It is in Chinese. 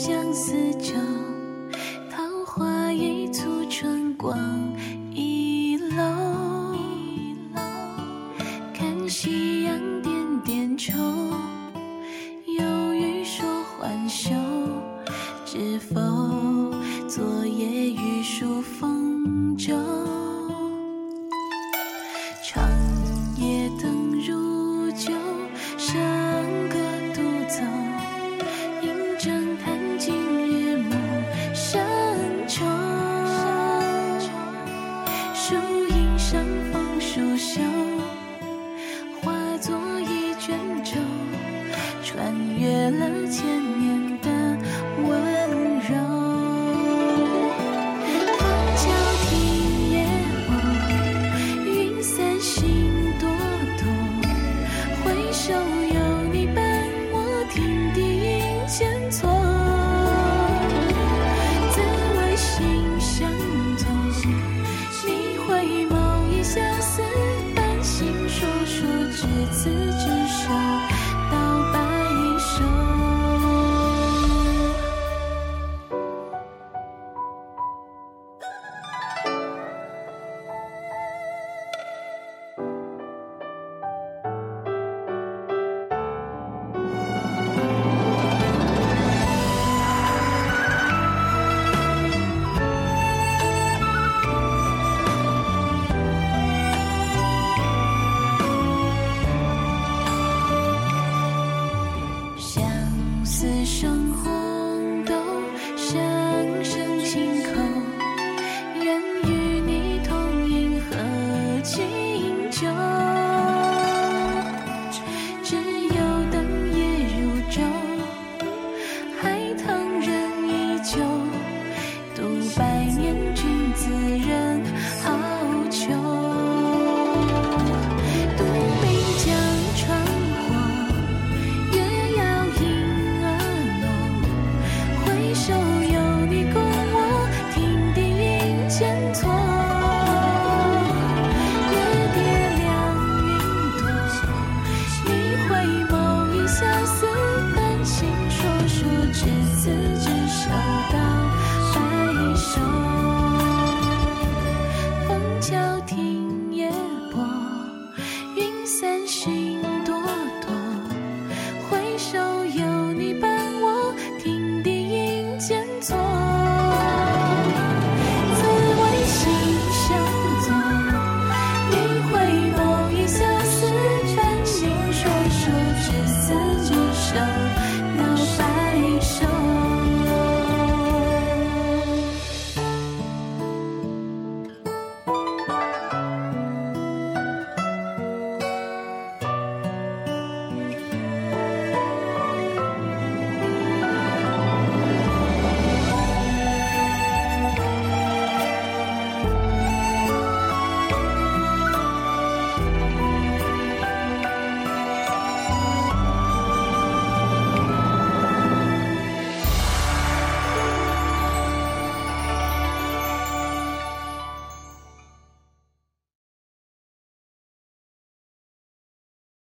相思酒，桃花一簇春光一楼一楼，看夕阳点点愁，有欲说还休，知否？昨夜雨疏风。了坚